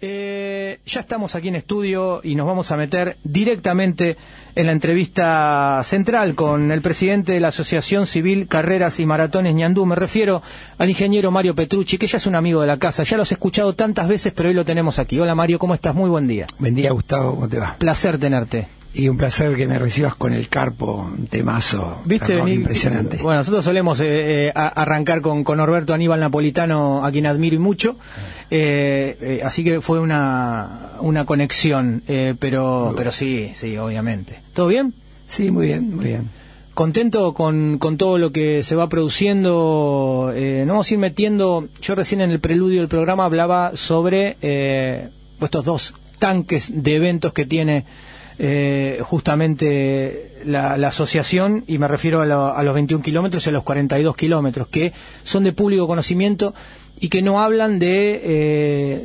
Eh, ya estamos aquí en estudio y nos vamos a meter directamente en la entrevista central con el presidente de la Asociación Civil Carreras y Maratones Ñandú. Me refiero al ingeniero Mario Petrucci, que ya es un amigo de la casa. Ya lo has escuchado tantas veces, pero hoy lo tenemos aquí. Hola Mario, ¿cómo estás? Muy buen día. Buen día, Gustavo, ¿cómo te va? Placer tenerte. Y un placer que me recibas con el carpo, un temazo. ¿Viste? impresionante. Bueno, nosotros solemos eh, eh, arrancar con, con Norberto Aníbal Napolitano, a quien admiro y mucho. Eh, así que fue una, una conexión, pero, pero sí, sí, obviamente. ¿Todo bien? Sí, muy bien, muy bien. Contento con, con todo lo que se va produciendo. no vamos a ir metiendo. Yo recién en el preludio del programa hablaba sobre estos dos tanques de eventos que tiene eh, justamente la, asociación, y me refiero a, los 21 kilómetros y a los 42 kilómetros, que son de público conocimiento y que no hablan de. Eh,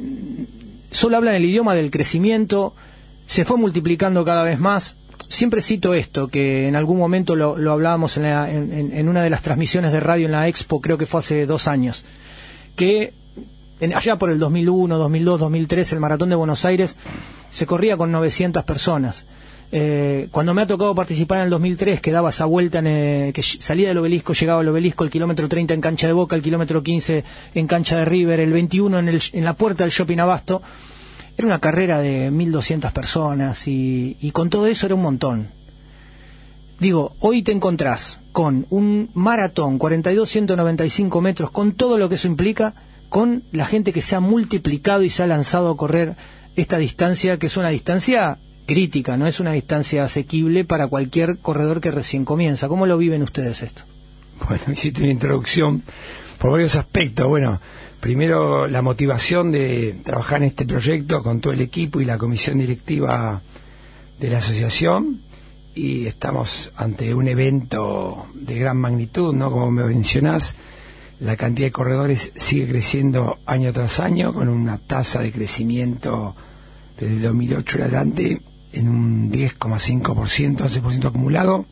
solo hablan el idioma del crecimiento, se fue multiplicando cada vez más. Siempre cito esto, que en algún momento lo, hablábamos en, en, una de las transmisiones de radio en la Expo, creo que fue hace dos años, que allá por el 2001, 2002, 2003, el Maratón de Buenos Aires se corría con 900 personas. Eh, cuando me ha tocado participar en el 2003, que daba esa vuelta, en, que salía del obelisco, llegaba al obelisco, el kilómetro 30 en cancha de Boca, el kilómetro 15 en cancha de River, el 21 en, en la puerta del Shopping Abasto, era una carrera de 1.200 personas y, y con todo eso era un montón. Digo, hoy te encontrás con un maratón, 42-195 metros, con todo lo que eso implica, con la gente que se ha multiplicado y se ha lanzado a correr esta distancia, que es una distancia crítica, no es una distancia asequible para cualquier corredor que recién comienza. ¿Cómo lo viven ustedes esto? Bueno, hiciste una introducción por varios aspectos. Bueno, primero la motivación de trabajar en este proyecto con todo el equipo y la comisión directiva de la asociación y estamos ante un evento de gran magnitud, ¿no? Como me mencionás, la cantidad de corredores sigue creciendo año tras año con una tasa de crecimiento desde el 2008 en adelante en un 10,5%, 11% acumulado.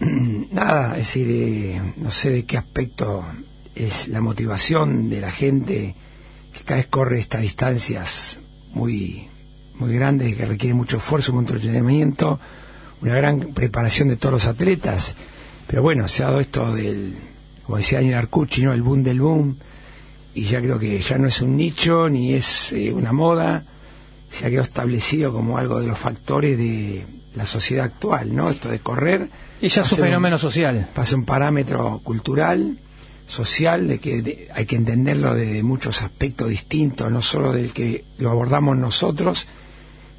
Nada, es decir, eh, no sé de qué aspecto es la motivación de la gente que cada vez corre estas distancias muy, muy grandes, que requiere mucho esfuerzo, mucho entrenamiento, una gran preparación de todos los atletas. Pero bueno, se ha dado esto del como decía Daniel Arcucci, ¿no? el boom del boom, y ya creo que ya no es un nicho ni es eh, una moda, se ha quedado establecido como algo de los factores de la sociedad actual, ¿no? Esto de correr. Y ya es un fenómeno social. Pasa un parámetro cultural, social, de que hay que entenderlo de muchos aspectos distintos, no solo del que lo abordamos nosotros,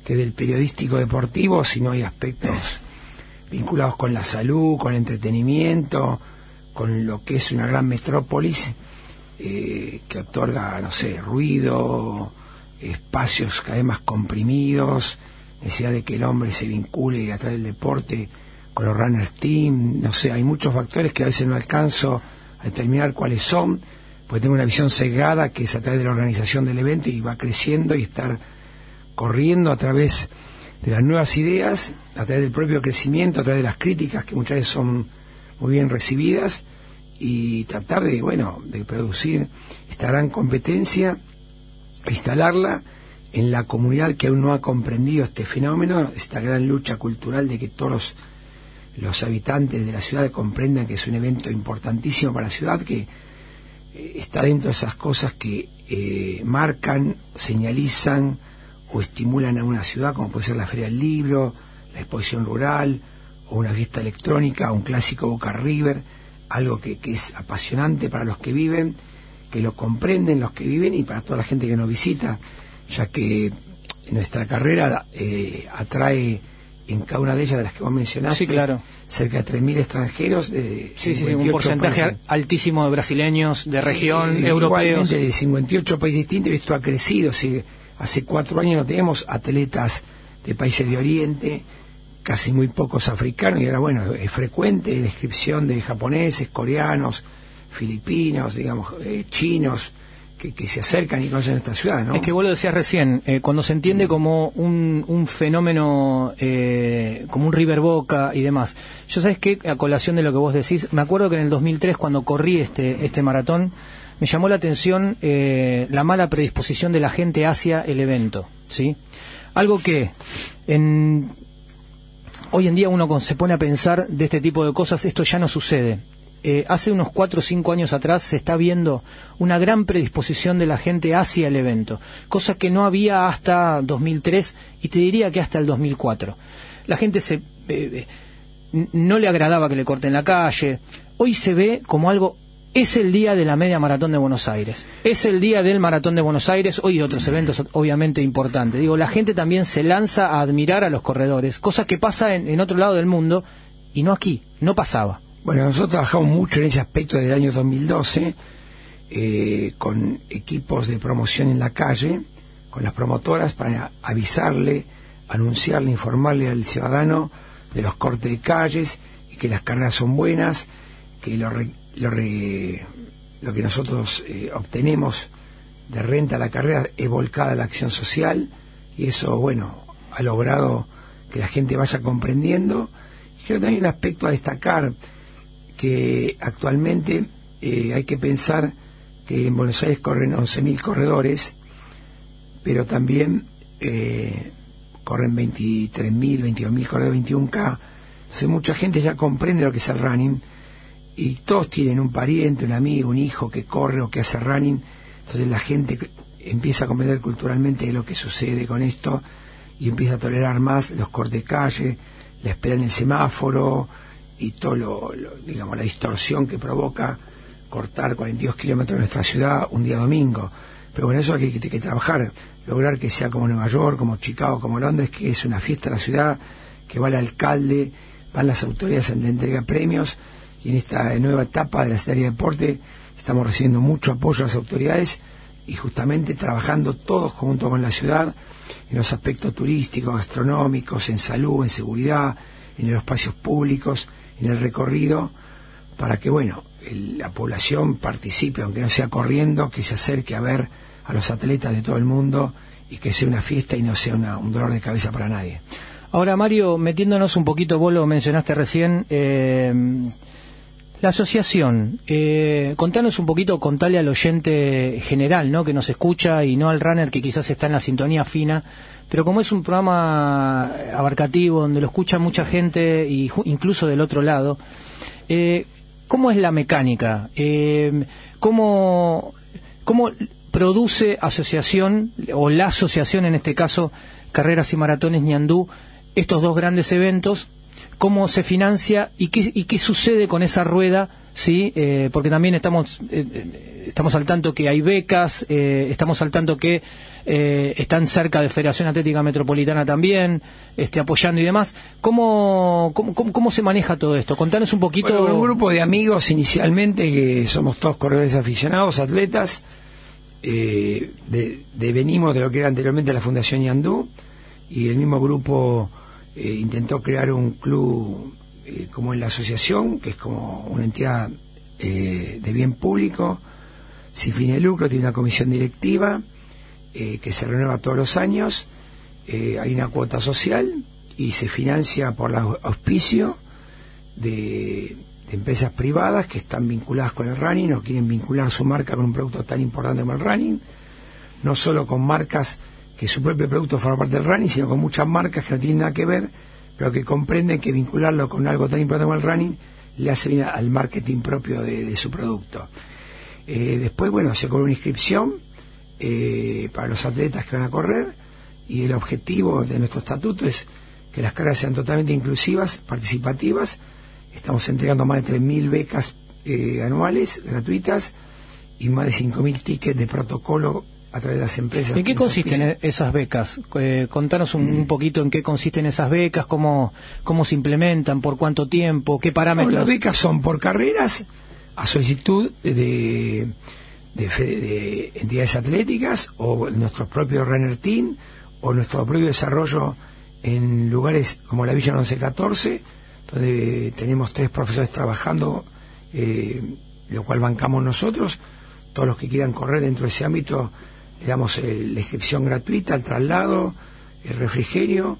que del periodístico deportivo, sino hay aspectos vinculados con la salud, con el entretenimiento, con lo que es una gran metrópolis eh, que otorga, no sé, ruido, espacios cada vez más comprimidos, necesidad de que el hombre se vincule a través del deporte con los runners team, no sé, hay muchos factores que a veces no alcanzo a determinar cuáles son, porque tengo una visión cegada que es a través de la organización del evento y va creciendo y estar corriendo a través de las nuevas ideas, a través del propio crecimiento, a través de las críticas que muchas veces son muy bien recibidas y tratar de, bueno, de producir esta gran competencia, instalarla en la comunidad que aún no ha comprendido este fenómeno, esta gran lucha cultural de que todos los, habitantes de la ciudad comprendan que es un evento importantísimo para la ciudad, que eh, está dentro de esas cosas que eh, marcan, señalizan o estimulan a una ciudad, como puede ser la Feria del Libro, la exposición rural, o una fiesta electrónica, un clásico Boca River, algo que, es apasionante para los que viven, que lo comprenden los que viven y para toda la gente que nos visita, ya que nuestra carrera eh, atrae en cada una de ellas de las que vos mencionaste, claro. cerca de 3.000 extranjeros. De sí, sí, un porcentaje altísimo de brasileños, de región, eh, europeos. de 58 países distintos, esto ha crecido. hace cuatro años no tenemos atletas de países de Oriente, casi muy pocos africanos y ahora bueno, es frecuente la inscripción de japoneses, coreanos, filipinos, digamos, eh, chinos, que, se acercan y conocen esta ciudad, ¿no? Es que vos lo decías recién, eh, cuando se entiende como un, un fenómeno, eh, como un River Boca y demás. Yo sabes que, a colación de lo que vos decís, me acuerdo que en el 2003, cuando corrí este, este maratón, me llamó la atención eh, la mala predisposición de la gente hacia el evento, ¿sí? Algo que en, hoy en día uno se pone a pensar de este tipo de cosas, esto ya no sucede. Eh, hace unos cuatro o cinco años atrás se está viendo una gran predisposición de la gente hacia el evento, cosa que no había hasta 2003 y te diría que hasta el 2004. La gente se, eh, no le agradaba que le corten la calle. Hoy se ve como algo es el día de la media maratón de Buenos Aires, es el día del maratón de Buenos Aires, hoy otros eventos obviamente importantes. Digo, la gente también se lanza a admirar a los corredores, cosa que pasa en otro lado del mundo y no aquí, no pasaba. Bueno, nosotros trabajamos mucho en ese aspecto del año 2012 eh, con equipos de promoción en la calle, con las promotoras para avisarle, anunciarle, informarle al ciudadano de los cortes de calles y que las carreras son buenas, que lo, lo, que nosotros eh, obtenemos de renta a la carrera es volcada a la acción social y eso, bueno, ha logrado que la gente vaya comprendiendo. Y creo que también un aspecto a destacar que actualmente eh, hay que pensar que en Buenos Aires corren 11.000 corredores, pero también eh, corren 23.000, 22.000 corredores, 21K. Entonces mucha gente ya comprende lo que es el running y todos tienen un pariente, un amigo, un hijo que corre o que hace running. Entonces la gente empieza a comprender culturalmente lo que sucede con esto y empieza a tolerar más los cortes de calle, la espera en el semáforo, y todo lo, digamos la distorsión que provoca cortar 42 kilómetros de nuestra ciudad un día domingo. Pero bueno, eso hay que, que, trabajar, lograr que sea como Nueva York, como Chicago, como Londres, que es una fiesta de la ciudad, que va el alcalde, van las autoridades a la entrega premios, y en esta nueva etapa de la Secretaría de Deporte estamos recibiendo mucho apoyo a las autoridades y justamente trabajando todos junto con la ciudad en los aspectos turísticos, gastronómicos, en salud, en seguridad, en los espacios públicos, en el recorrido para que, bueno, la población participe, aunque no sea corriendo, que se acerque a ver a los atletas de todo el mundo y que sea una fiesta y no sea un dolor de cabeza para nadie. Ahora, Mario, metiéndonos un poquito, vos lo mencionaste recién, eh, la asociación, eh, contanos un poquito, contale al oyente general, ¿no? Que nos escucha y no al runner que quizás está en la sintonía fina, pero como es un programa abarcativo donde lo escucha mucha gente y incluso del otro lado, eh, ¿cómo es la mecánica? Eh, ¿cómo, ¿Cómo produce asociación, o la asociación en este caso, Carreras y Maratones Ñandú, estos dos grandes eventos cómo se financia y qué, y qué sucede con esa rueda, ¿sí? Eh, porque también estamos, eh, eh, estamos al tanto que hay becas, estamos al tanto que están cerca de Federación Atlética Metropolitana también, este, apoyando y demás. ¿Cómo, cómo, se maneja todo esto? Contanos un poquito. un grupo de amigos inicialmente, que somos todos corredores aficionados, atletas, de, de, venimos de lo que era anteriormente la Fundación Yandú, y el mismo grupo eh, intentó crear un club eh, como en la asociación, que es como una entidad eh, de bien público, sin fin de lucro, tiene una comisión directiva que se renueva todos los años, hay una cuota social y se financia por auspicio de, de, empresas privadas que están vinculadas con el running o quieren vincular su marca con un producto tan importante como el running, no solo con marcas que su propio producto forma parte del running, sino con muchas marcas que no tienen nada que ver, pero que comprenden que vincularlo con algo tan importante como el running le hace bien al marketing propio de, su producto. Eh, después, bueno, se cobra una inscripción eh, para los atletas que van a correr y el objetivo de nuestro estatuto es que las carreras sean totalmente inclusivas, participativas. Estamos entregando más de 3.000 becas eh, anuales gratuitas y más de 5.000 tickets de protocolo a través de las empresas. ¿En qué consisten esas becas? Eh, contanos un, poquito en qué consisten esas becas, cómo, cómo se implementan, por cuánto tiempo, qué parámetros. las becas son por carreras a solicitud de, de, entidades atléticas o nuestro propio Renner Team o nuestro propio desarrollo en lugares como la Villa 1114, donde tenemos tres profesores trabajando, eh, lo cual bancamos nosotros. Todos los que quieran correr dentro de ese ámbito le damos la inscripción gratuita, el traslado, el refrigerio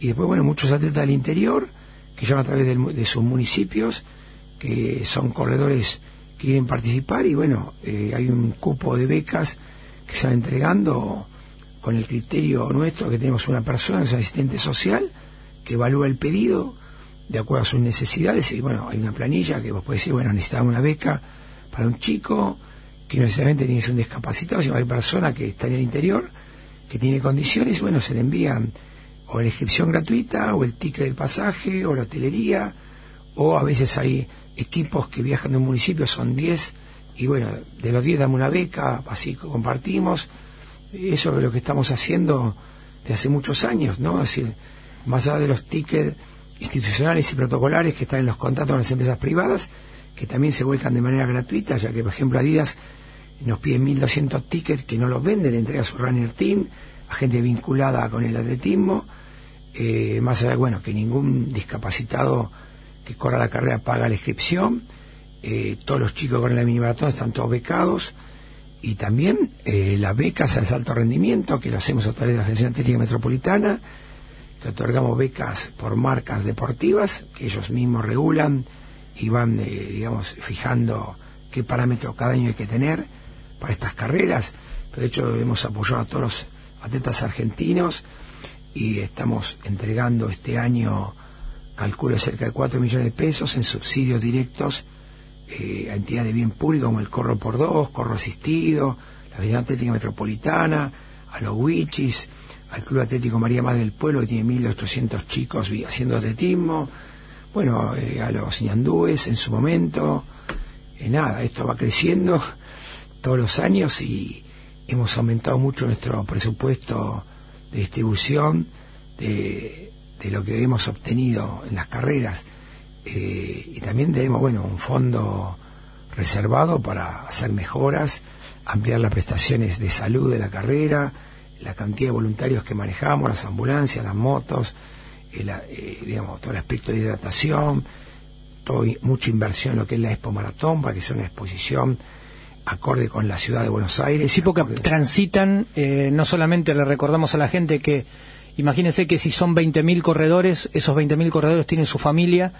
y después, bueno, muchos atletas del interior que llevan a través de, sus municipios, que son corredores quieren participar y bueno, eh, hay un cupo de becas que se van entregando con el criterio nuestro que tenemos una persona, que es asistente social, que evalúa el pedido de acuerdo a sus necesidades y bueno, hay una planilla que vos podés decir, bueno, necesitamos una beca para un chico que no necesariamente tiene que ser un discapacitado, sino hay persona que está en el interior, que tiene condiciones, bueno, se le envían o la inscripción gratuita, o el ticket del pasaje, o la hotelería, o a veces hay equipos que viajan de un municipio, son 10, y bueno, de los 10 damos una beca, así compartimos. Eso es lo que estamos haciendo de hace muchos años, ¿no? Es decir, más allá de los tickets institucionales y protocolares que están en los contratos con las empresas privadas, que también se vuelcan de manera gratuita, ya que, por ejemplo, Adidas nos pide 1.200 tickets que no los vende, le entrega su runner team, a gente vinculada con el atletismo, eh, más allá, bueno, que ningún discapacitado que corra la carrera paga la inscripción, eh, todos los chicos corren la mini maratón están todos becados, y también eh, las becas al alto rendimiento, que lo hacemos a través de la Federación Atlética Metropolitana, que otorgamos becas por marcas deportivas, que ellos mismos regulan y van, digamos, fijando qué parámetros cada año hay que tener para estas carreras. de hecho, hemos apoyado a todos los atletas argentinos y estamos entregando este año, calculo, cerca de 4 millones de pesos en subsidios directos eh, a entidades de bien público como el Corro por Dos, Corro Asistido, la Federación Atlética Metropolitana, a los Wichis, al Club Atlético María Madre del Pueblo que tiene 1.800 chicos haciendo atletismo, bueno, eh, a los ñandúes en su momento, eh, nada, esto va creciendo todos los años y hemos aumentado mucho nuestro presupuesto de distribución de, lo que hemos obtenido en las carreras. Eh, y también tenemos, bueno, un fondo reservado para hacer mejoras, ampliar las prestaciones de salud de la carrera, la cantidad de voluntarios que manejamos, las ambulancias, las motos, eh, digamos, todo el aspecto de hidratación, todo, mucha inversión en lo que es la Expo Maratón, para que sea una exposición acorde con la ciudad de Buenos Aires. Sí, porque transitan, eh, no solamente le recordamos a la gente que, imagínense que si son 20.000 corredores, esos 20.000 corredores tienen su familia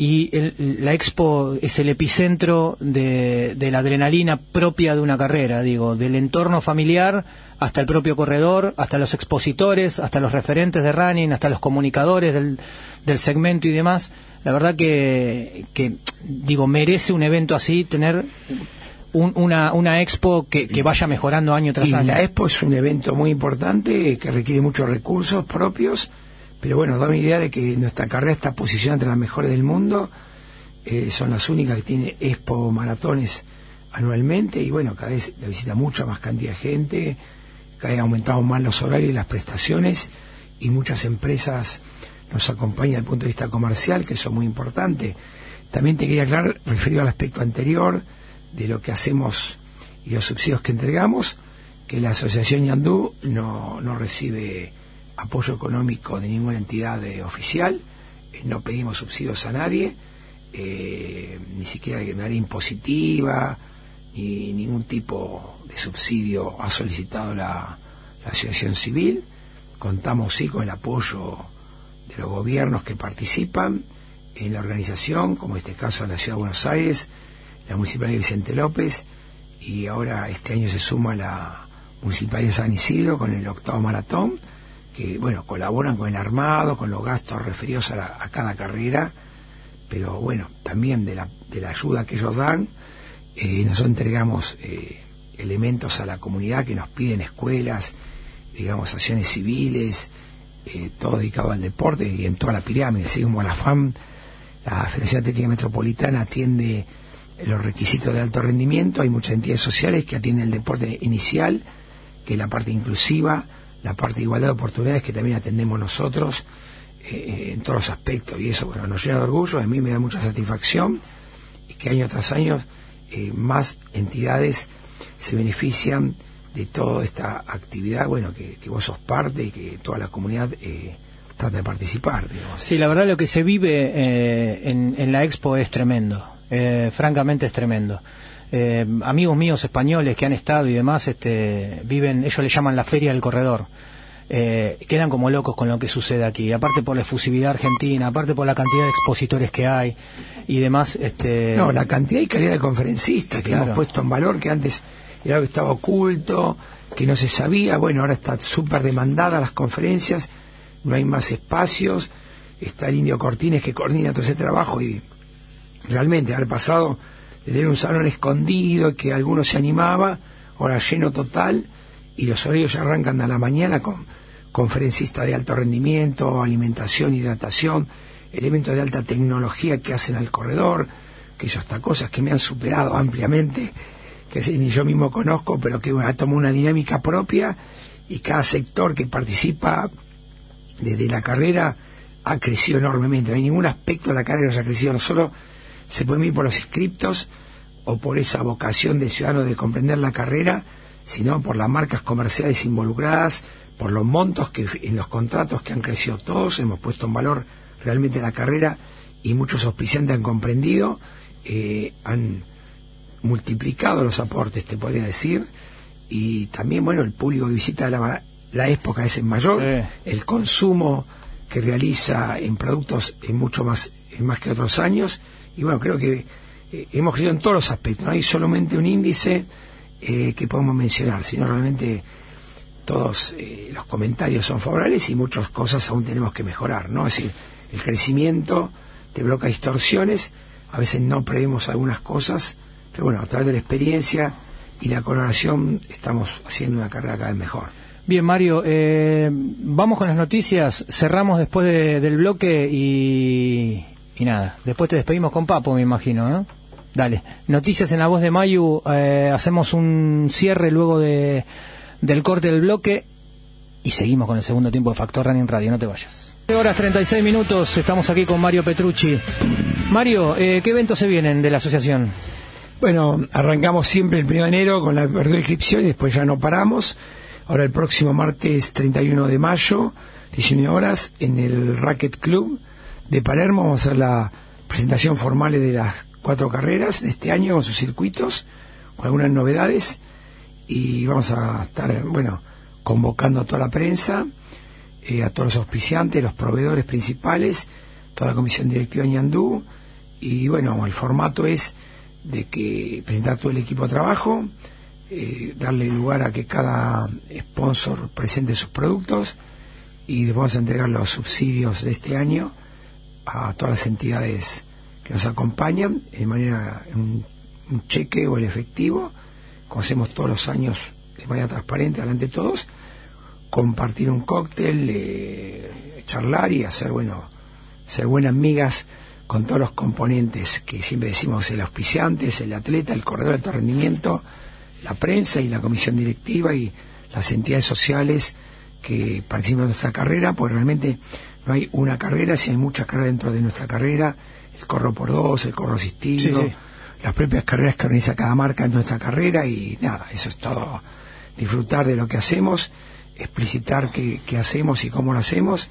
y la expo es el epicentro de, la adrenalina propia de una carrera, digo, del entorno familiar hasta el propio corredor, hasta los expositores, hasta los referentes de running, hasta los comunicadores del, del segmento y demás. La verdad que, que, digo, merece un evento así tener una, una expo que, vaya mejorando año tras año. La expo es un evento muy importante que requiere muchos recursos propios, pero bueno, da una idea de que nuestra carrera está posicionada entre las mejores del mundo. Eh, son las únicas que tienen expo maratones anualmente y bueno, cada vez la visita mucha más cantidad de gente, cada vez aumentamos más los horarios y las prestaciones y muchas empresas nos acompañan desde el punto de vista comercial, que eso es muy importante. También te quería aclarar, referido al aspecto anterior, de lo que hacemos y los subsidios que entregamos, que la Asociación Yandú no, no recibe apoyo económico de ninguna entidad oficial, eh, no pedimos subsidios a nadie, eh, ni siquiera de manera impositiva, ni ningún tipo de subsidio ha solicitado la, Asociación Civil. Contamos sí con el apoyo de los gobiernos que participan en la organización, como en este caso en la Ciudad de Buenos Aires, la Municipalidad de Vicente López y ahora este año se suma la Municipalidad de San Isidro con el octavo maratón, que bueno, colaboran con el armado, con los gastos referidos a, cada carrera, pero bueno, también de la, de la ayuda que ellos dan, eh, nosotros entregamos eh, elementos a la comunidad que nos piden escuelas, digamos, acciones civiles, eh, todo dedicado al deporte y en toda la pirámide, así como la FAM, la Federación Atlética Metropolitana atiende los requisitos de alto rendimiento, hay muchas entidades sociales que atienden el deporte inicial, que es la parte inclusiva, la parte de igualdad de oportunidades que también atendemos nosotros eh, eh, en todos los aspectos y eso bueno, nos llena de orgullo, a mí me da mucha satisfacción y que año tras año eh, más entidades se benefician de toda esta actividad, bueno, que, vos sos parte y que toda la comunidad trata de participar. Digamos. Sí, la verdad lo que se vive en, en la expo es tremendo eh, francamente es tremendo. Eh, amigos míos españoles que han estado y demás este, viven, ellos le llaman la feria del corredor. eh, quedan como locos con lo que sucede aquí. Aparte por la efusividad argentina, aparte por la cantidad de expositores que hay y demás. Este... No, la cantidad y calidad de conferencistas que hemos puesto en valor, que antes era algo que estaba oculto, que no se sabía. Bueno, ahora está súper demandada las conferencias, no hay más espacios. Está el Indio Cortines que coordina todo ese trabajo y realmente haber pasado de tener un salón escondido que algunos se animaba, ahora lleno total y los horarios ya arrancan a la mañana con conferencistas de alto rendimiento, alimentación, hidratación, elementos de alta tecnología que hacen al corredor, que eso hasta cosas que me han superado ampliamente, que ni yo mismo conozco, pero que ha tomado una dinámica propia y cada sector que participa desde la carrera ha crecido enormemente. No hay ningún aspecto de la carrera que haya crecido, no solo se puede ir por los inscriptos o por esa vocación de ciudadano de comprender la carrera, sino por las marcas comerciales involucradas, por los montos que en los contratos que han crecido todos, hemos puesto en valor realmente la carrera y muchos auspiciantes han comprendido, eh, han multiplicado los aportes, te podría decir, y también, bueno, el público que visita la, la época es mayor, el consumo que realiza en productos es mucho más, es más que otros años, y bueno, creo que eh, hemos crecido en todos los aspectos, no hay solamente un índice eh, que podemos mencionar, sino realmente todos eh, los comentarios son favorables y muchas cosas aún tenemos que mejorar, ¿no? Es decir, el crecimiento te bloca distorsiones, a veces no prevemos algunas cosas, pero bueno, a través de la experiencia y la colaboración estamos haciendo una carrera cada vez mejor. Bien, Mario, vamos con las noticias, cerramos después del bloque y, y nada, después te despedimos con Papo, me imagino, ¿no? Dale. Noticias en la voz de Mayu. Eh, hacemos un cierre luego de, del corte del bloque y seguimos con el segundo tiempo de Factor Running Radio. No te vayas. horas 36 minutos. Estamos aquí con Mario Petrucci. Mario, eh, ¿qué eventos se vienen de la asociación? Bueno, arrancamos siempre el 1 de enero con la apertura inscripción y después ya no paramos. Ahora el próximo martes 31 de mayo, 19 horas, en el Racket Club de Palermo. Vamos a hacer la presentación formal de las cuatro carreras de este año con sus circuitos, con algunas novedades. Y vamos a estar, bueno, convocando a toda la prensa, eh, a todos los auspiciantes, los proveedores principales, toda la comisión directiva de Ñandú. Y bueno, el formato es de que presentar todo el equipo de trabajo, eh, darle lugar a que cada sponsor presente sus productos y después vamos a entregar los subsidios de este año a todas las entidades nos acompañan de manera un, cheque o el efectivo, como hacemos todos los años de manera transparente delante de todos, compartir un cóctel, eh, charlar y hacer, bueno, ser buenas amigas con todos los componentes que siempre decimos el auspiciante, el atleta, el corredor de alto rendimiento, la prensa y la comisión directiva y las entidades sociales que participan de nuestra carrera, pues realmente no hay una carrera, si hay muchas carreras dentro de nuestra carrera, el corro por dos, el corro asistido, las propias carreras que organiza cada marca en nuestra carrera y nada, eso es todo. Disfrutar de lo que hacemos, explicitar qué, hacemos y cómo lo hacemos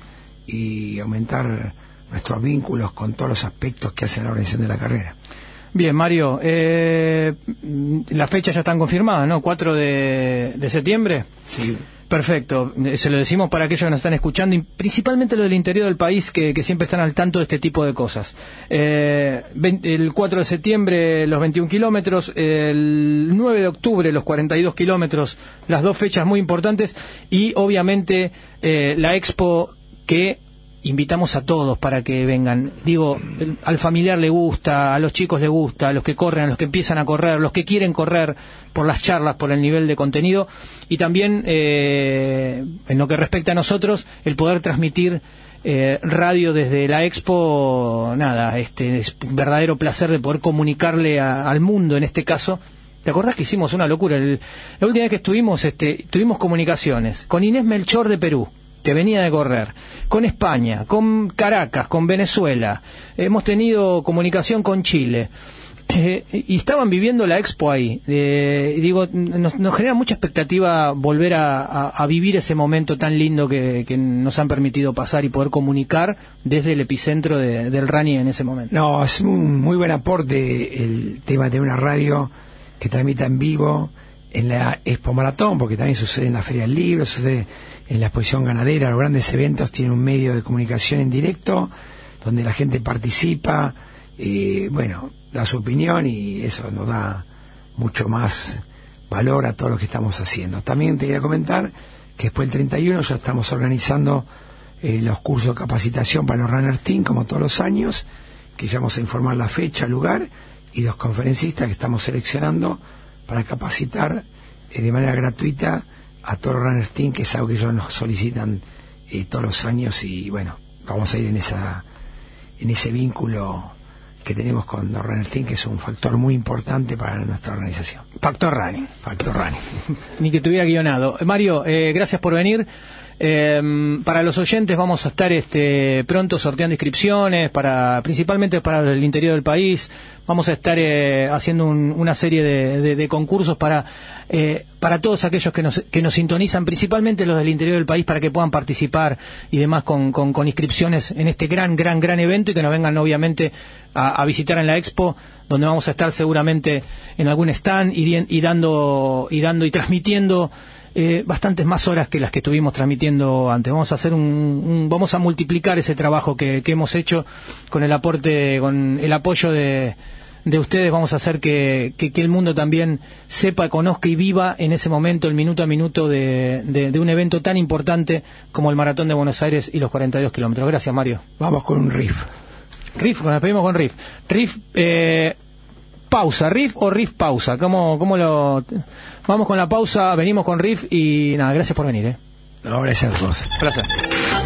y aumentar nuestros vínculos con todos los aspectos que hacen la organización de la carrera. Bien, Mario, eh, las fechas ya están confirmadas, ¿no? 4 de, de septiembre. Sí. Perfecto, se lo decimos para aquellos que nos están escuchando y principalmente los del interior del país que, siempre están al tanto de este tipo de cosas. Eh, el 4 de septiembre los 21 kilómetros, el 9 de octubre los 42 kilómetros, las dos fechas muy importantes y obviamente eh, la expo que invitamos a todos para que vengan. Digo, al familiar le gusta, a los chicos le gusta, a los que corren, a los que empiezan a correr, a los que quieren correr por las charlas, por el nivel de contenido y también eh, en lo que respecta a nosotros, el poder transmitir eh, radio desde la expo, nada, este es un verdadero placer de poder comunicarle al mundo en este caso. ¿Te acordás que hicimos una locura? la última vez que estuvimos, este, tuvimos comunicaciones con Inés Melchor de Perú que venía de correr, con España, con Caracas, con Venezuela, hemos tenido comunicación con Chile. Eh, y estaban viviendo la expo ahí. Eh, digo, nos, genera mucha expectativa volver a, vivir ese momento tan lindo que, nos han permitido pasar y poder comunicar desde el epicentro del Rani en ese momento. No, es un muy buen aporte el tema de una radio que transmita en vivo en la Expo Maratón, porque también sucede en la Feria del Libro, sucede en la exposición ganadera, los grandes eventos tienen un medio de comunicación en directo, donde la gente participa, eh, bueno, da su opinión y eso nos da mucho más valor a todo lo que estamos haciendo. También te quería comentar que después del 31 ya estamos organizando eh, los cursos de capacitación para los Runners Team, como todos los años, que ya vamos a informar la fecha, lugar y los conferencistas que estamos seleccionando para capacitar eh, de manera gratuita a los Runners Team, que es algo que ellos nos solicitan eh, todos los años y bueno, vamos a ir en esa en ese vínculo que tenemos con los Runner Team, que es un factor muy importante para nuestra organización. Factor Running. Factor Running. Ni que tuviera guionado. Mario, eh, gracias por venir. Eh, para los oyentes vamos a estar este, pronto sorteando inscripciones, para, principalmente para el interior del país. Vamos a estar eh, haciendo una serie de, concursos para, eh, para todos aquellos que nos, que nos sintonizan, principalmente los del interior del país, para que puedan participar y demás con, con, inscripciones en este gran, gran, gran evento y que nos vengan obviamente a, visitar en la expo donde vamos a estar seguramente en algún stand y, y dando y dando y transmitiendo eh, bastantes más horas que las que estuvimos transmitiendo antes. Vamos a hacer un, vamos a multiplicar ese trabajo que, hemos hecho con el aporte, con el apoyo de, de ustedes. Vamos a hacer que, que, el mundo también sepa, conozca y viva en ese momento, el minuto a minuto de, de, un evento tan importante como el Maratón de Buenos Aires y los 42 kilómetros. Gracias, Mario. Vamos con un riff. Riff, nos despedimos con riff. Riff, eh, pausa, riff o riff pausa. ¿Cómo, cómo lo...? Vamos con la pausa, venimos con riff y nada, gracias por venir. ¿eh? No, gracias a vos. Gracias.